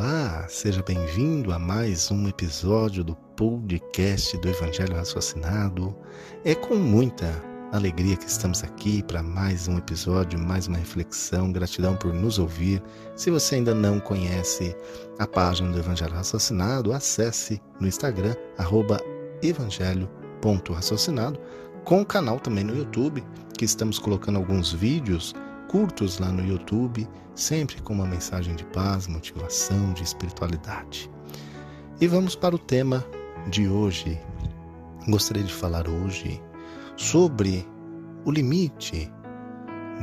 Olá, seja bem-vindo a mais um episódio do podcast do Evangelho Raciocinado. É com muita alegria que estamos aqui para mais um episódio, mais uma reflexão. Gratidão por nos ouvir. Se você ainda não conhece a página do Evangelho Raciocinado, acesse no Instagram, evangelho.raciocinado, com o canal também no YouTube, que estamos colocando alguns vídeos curtos lá no YouTube, sempre com uma mensagem de paz, motivação, de espiritualidade. E vamos para o tema de hoje. Gostaria de falar hoje sobre o limite,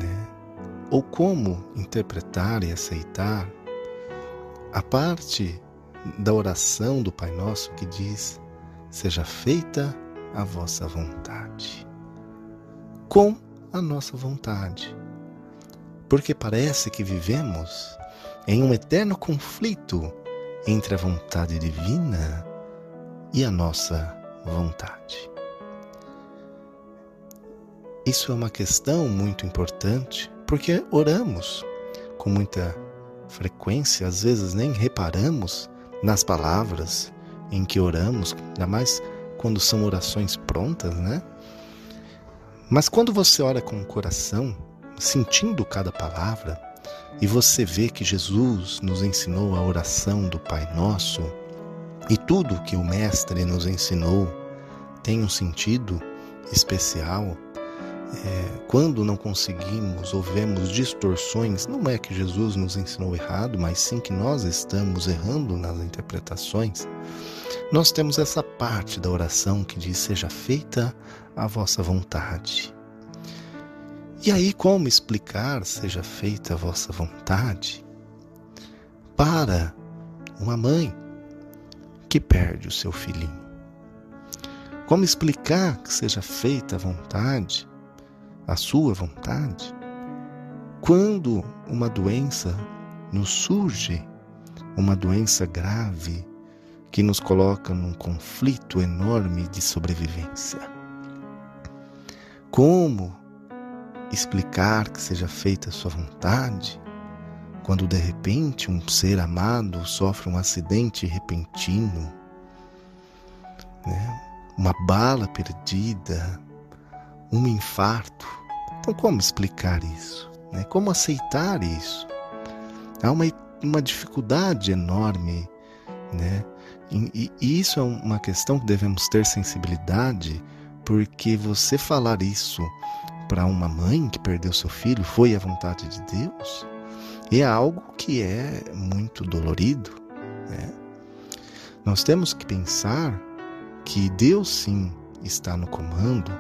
né? Ou como interpretar e aceitar a parte da oração do Pai Nosso que diz: Seja feita a vossa vontade. Com a nossa vontade porque parece que vivemos em um eterno conflito entre a vontade divina e a nossa vontade. Isso é uma questão muito importante porque oramos com muita frequência, às vezes nem reparamos nas palavras em que oramos, ainda mais quando são orações prontas, né? Mas quando você ora com o coração, sentindo cada palavra, e você vê que Jesus nos ensinou a oração do Pai Nosso, e tudo que o Mestre nos ensinou tem um sentido especial. É, quando não conseguimos ou vemos distorções, não é que Jesus nos ensinou errado, mas sim que nós estamos errando nas interpretações. Nós temos essa parte da oração que diz: Seja feita a vossa vontade. E aí, como explicar seja feita a vossa vontade para uma mãe que perde o seu filhinho? Como explicar que seja feita a vontade, a sua vontade, quando uma doença nos surge, uma doença grave que nos coloca num conflito enorme de sobrevivência? Como explicar que seja feita a sua vontade, quando de repente um ser amado sofre um acidente repentino, né? uma bala perdida, um infarto. Então, como explicar isso? Né? Como aceitar isso? Há uma, uma dificuldade enorme, né? E, e isso é uma questão que devemos ter sensibilidade, porque você falar isso para uma mãe que perdeu seu filho foi a vontade de Deus, é algo que é muito dolorido. Né? Nós temos que pensar que Deus sim está no comando,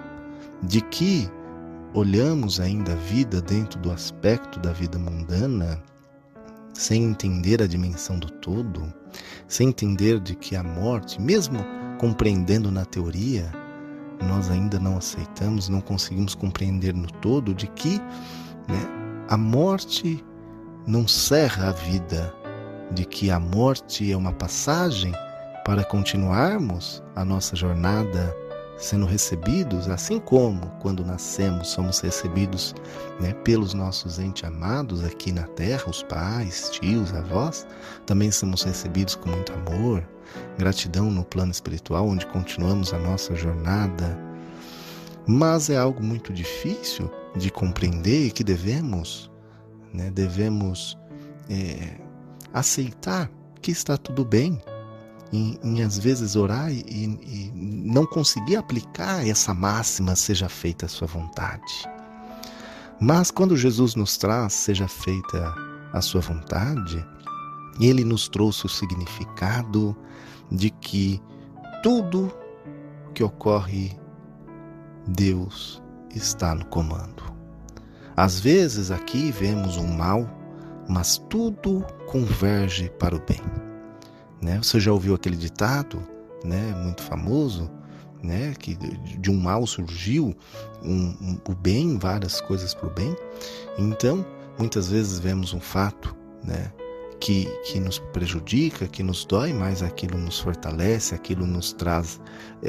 de que olhamos ainda a vida dentro do aspecto da vida mundana, sem entender a dimensão do todo, sem entender de que a morte, mesmo compreendendo na teoria, nós ainda não aceitamos, não conseguimos compreender no todo de que né, a morte não cerra a vida, de que a morte é uma passagem para continuarmos a nossa jornada sendo recebidos, assim como quando nascemos somos recebidos né, pelos nossos entes amados aqui na terra, os pais, tios, avós, também somos recebidos com muito amor, gratidão no plano espiritual, onde continuamos a nossa jornada. Mas é algo muito difícil de compreender e que devemos, né, devemos é, aceitar que está tudo bem, em, em, às vezes orar e, e, não conseguir aplicar essa máxima, seja feita a sua vontade. Mas quando Jesus nos traz, seja feita a sua vontade, ele nos trouxe o significado de que tudo que ocorre, Deus está no comando. Às vezes aqui vemos um mal, mas tudo converge para o bem. Né? Você já ouviu aquele ditado, né, muito famoso, né, que de um mal surgiu um, um, o bem, várias coisas para o bem. Então, muitas vezes vemos um fato, né, que, que nos prejudica, que nos dói, mas aquilo nos fortalece, aquilo nos traz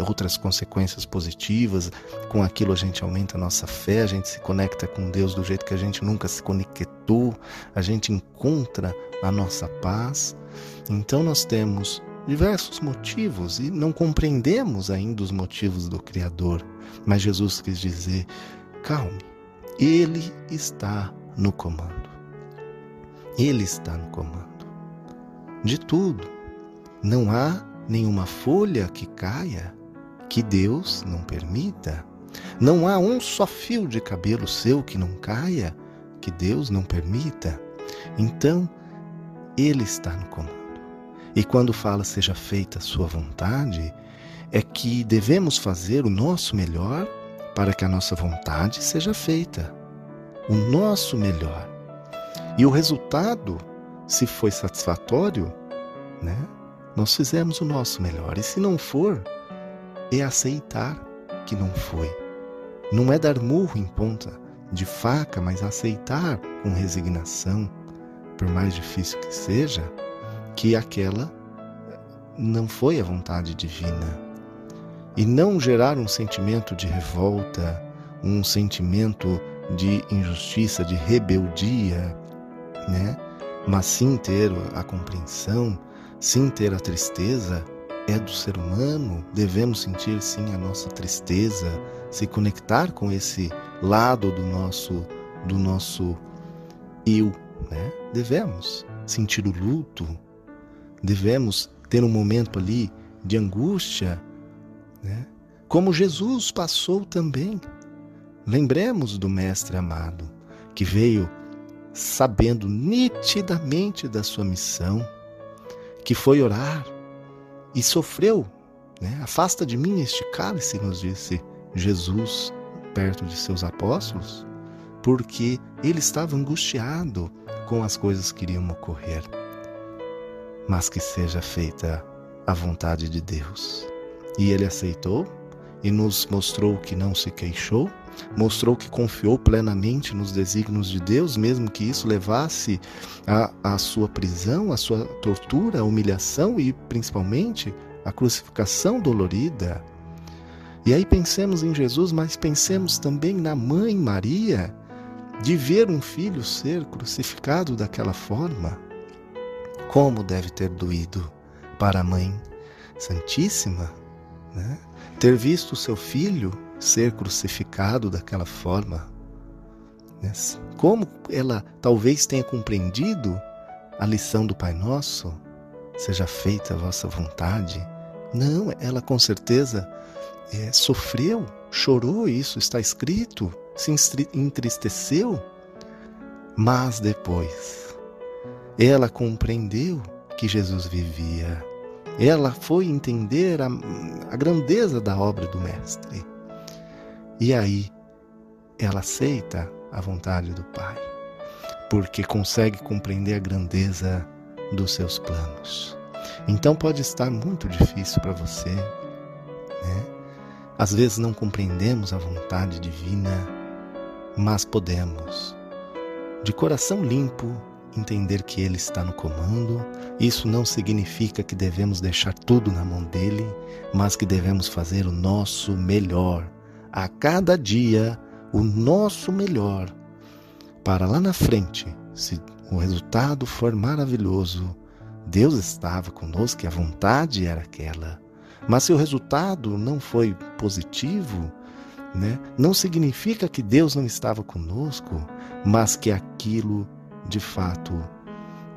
outras consequências positivas. Com aquilo a gente aumenta a nossa fé, a gente se conecta com Deus do jeito que a gente nunca se conectou, a gente encontra a nossa paz. Então nós temos diversos motivos e não compreendemos ainda os motivos do Criador. Mas Jesus quis dizer: calme, Ele está no comando. Ele está no comando de tudo. Não há nenhuma folha que caia que Deus não permita. Não há um só fio de cabelo seu que não caia que Deus não permita. Então, Ele está no comando. E quando fala seja feita a sua vontade, é que devemos fazer o nosso melhor para que a nossa vontade seja feita. O nosso melhor. E o resultado, se foi satisfatório, né? Nós fizemos o nosso melhor. E se não for, é aceitar que não foi. Não é dar murro em ponta de faca, mas aceitar com resignação, por mais difícil que seja, que aquela não foi a vontade divina. E não gerar um sentimento de revolta, um sentimento de injustiça, de rebeldia, né? Mas sim ter a compreensão, sim ter a tristeza, é do ser humano, devemos sentir sim a nossa tristeza, se conectar com esse lado do nosso do nosso eu, né? Devemos sentir o luto, devemos ter um momento ali de angústia, né? Como Jesus passou também. Lembremos do Mestre amado, que veio sabendo nitidamente da sua missão, que foi orar e sofreu. Né? Afasta de mim este cálice, nos disse Jesus perto de seus apóstolos, porque ele estava angustiado com as coisas que iriam ocorrer mas que seja feita a vontade de Deus. E ele aceitou e nos mostrou que não se queixou, mostrou que confiou plenamente nos desígnios de Deus, mesmo que isso levasse à sua prisão, à sua tortura, à humilhação e principalmente à crucificação dolorida. E aí pensemos em Jesus, mas pensemos também na mãe Maria, de ver um filho ser crucificado daquela forma. Como deve ter doído para a Mãe Santíssima né? ter visto o seu filho ser crucificado daquela forma. Né? Como ela talvez tenha compreendido a lição do Pai Nosso, seja feita a vossa vontade. Não, ela com certeza é, sofreu, chorou, isso está escrito, se entristeceu, mas depois ela compreendeu que Jesus vivia. Ela foi entender a, a grandeza da obra do Mestre. E aí ela aceita a vontade do Pai, porque consegue compreender a grandeza dos seus planos. Então pode estar muito difícil para você, né? Às vezes não compreendemos a vontade divina, mas podemos, de coração limpo, entender que Ele está no comando. Isso não significa que devemos deixar tudo na mão dele, mas que devemos fazer o nosso melhor, a cada dia, o nosso melhor, para lá na frente, se o resultado for maravilhoso, Deus estava conosco e a vontade era aquela. Mas se o resultado não foi positivo, né, não significa que Deus não estava conosco, mas que aquilo de fato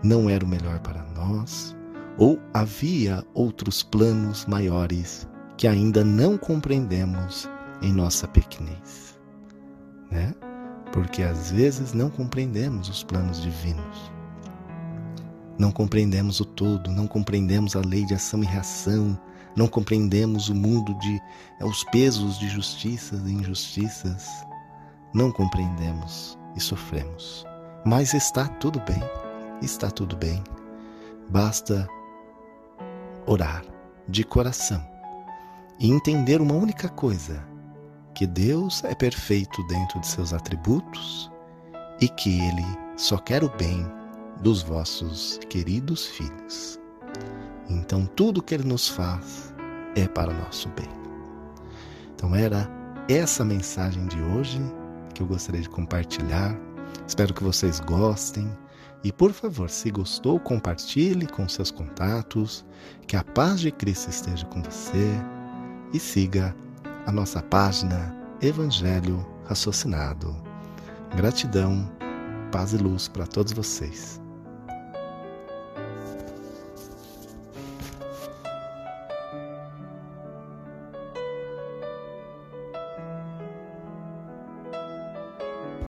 não era o melhor para nós, ou havia outros planos maiores que ainda não compreendemos em nossa pequenez, né? Porque às vezes não compreendemos os planos divinos. Não compreendemos o todo, não compreendemos a lei de ação e reação, não compreendemos o mundo de é, os pesos de justiças e injustiças. Não compreendemos e sofremos. Mas está tudo bem, está tudo bem. Basta orar de coração e entender uma única coisa: que Deus é perfeito dentro de seus atributos e que Ele só quer o bem dos vossos queridos filhos. Então, tudo que Ele nos faz é para o nosso bem. Então, era essa mensagem de hoje que eu gostaria de compartilhar Espero que vocês gostem E por favor, se gostou, compartilhe com seus contatos, que a paz de Cristo esteja com você e siga a nossa página Evangelho Raciocinado. Gratidão, paz e luz para todos vocês.